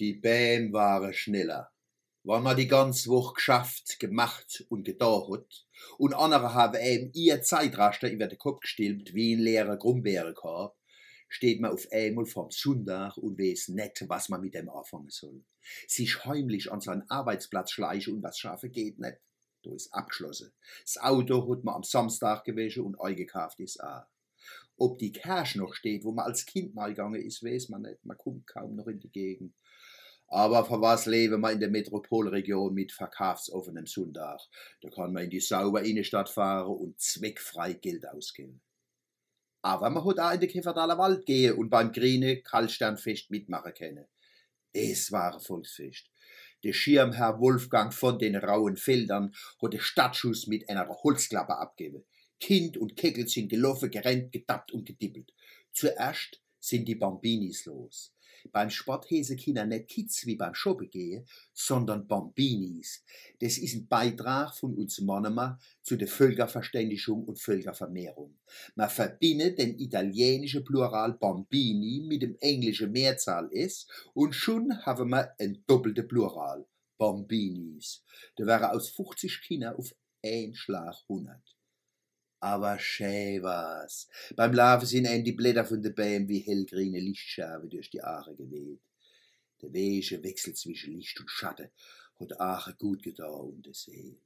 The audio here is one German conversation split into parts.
Die Bäm waren schneller. Wann man die ganze Woche geschafft, gemacht und getan hat, und andere haben eben ihr Zeitraster über den Kopf gestilbt wie ein leerer Grumbeerenkorb, steht man auf einmal vom Sonntag und weiß nicht, was man mit dem anfangen soll. Sich heimlich an seinen Arbeitsplatz schleichen und was schaffen geht nicht. Da ist abgeschlossen. Das Auto hat man am Samstag gewesen und eingekauft ist auch. Ob die Kirche noch steht, wo man als Kind mal gegangen ist, weiß man nicht. Man kommt kaum noch in die Gegend. Aber für was leben wir in der Metropolregion mit verkaufsoffenem Sonntag? Da kann man in die saubere Innenstadt fahren und zweckfrei Geld ausgeben. Aber man hat auch in den Käferdaler Wald gehen und beim Grüne Kaltsternfest mitmachen können. Das war ein Volksfest. Der Schirmherr Wolfgang von den rauen Feldern hat den Stadtschuss mit einer Holzklappe abgegeben. Kind und Keckel sind gelaufen, gerannt, gedappt und gedippelt. Zuerst sind die Bambinis los. Beim Sport hese Kinder nicht Kids wie beim Shoppen gehen, sondern Bambinis. Das ist ein Beitrag von uns Monomer zu der Völkerverständigung und Völkervermehrung. Man verbindet den italienischen Plural Bambini mit dem englischen Mehrzahl S und schon haben wir ein doppeltes Plural. Bambinis. Da wäre aus 50 Kinder auf ein Schlag 100 aber schön war's. Beim Laufen sind einem die Blätter von der Bäumen wie hellgrüne Lichtscherben durch die Aare geweht. Der weische Wechsel zwischen Licht und Schatten hat Aare gut getan und der See.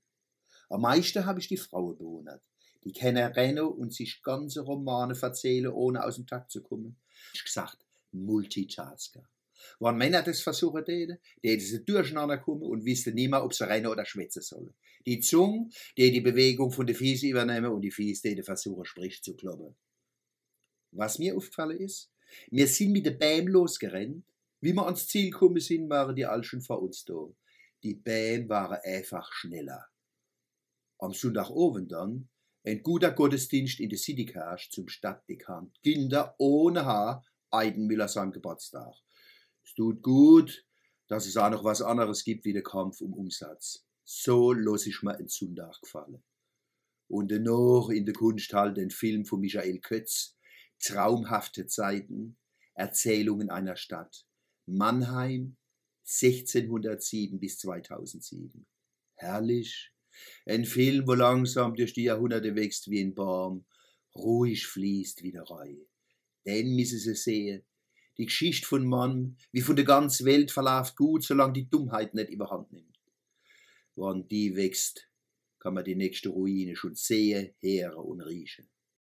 Am meisten habe ich die Frauen bewundert. Die können rennen und sich ganze Romane erzählen, ohne aus dem Takt zu kommen. Ich gesagt, Multitasker. Wenn Männer das versuchen täten, die sie durcheinander kommen und wissen nicht mehr, ob sie rennen oder schwätzen sollen. Die Zunge, die die Bewegung von den Fies übernehmen und die Fies, die versuchen, sprich zu kloppen. Was mir aufgefallen ist, wir sind mit den Bäm losgerannt. Wie wir ans Ziel gekommen sind, waren die all schon vor uns da. Die Bäm waren einfach schneller. Am Sonntagabend dann ein guter Gottesdienst in der City Cash zum Stadtdekant. Kinder ohne Haar, Eidenmüller seinem Geburtstag. Es tut gut, dass es auch noch was anderes gibt wie der Kampf um Umsatz. So los ich mir ein Sonntag gefallen. Und dennoch in der Kunst halt den Film von Michael Kötz, Traumhafte Zeiten, Erzählungen einer Stadt. Mannheim, 1607 bis 2007. Herrlich. Ein Film, wo langsam durch die Jahrhunderte wächst wie ein Baum, ruhig fließt wie der Reihe. Den müssen Sie sehen, die Geschichte von Mann wie von der ganzen Welt verläuft gut, solange die Dummheit nicht überhand nimmt. Wann die wächst, kann man die nächste Ruine schon sehen, hören und riechen.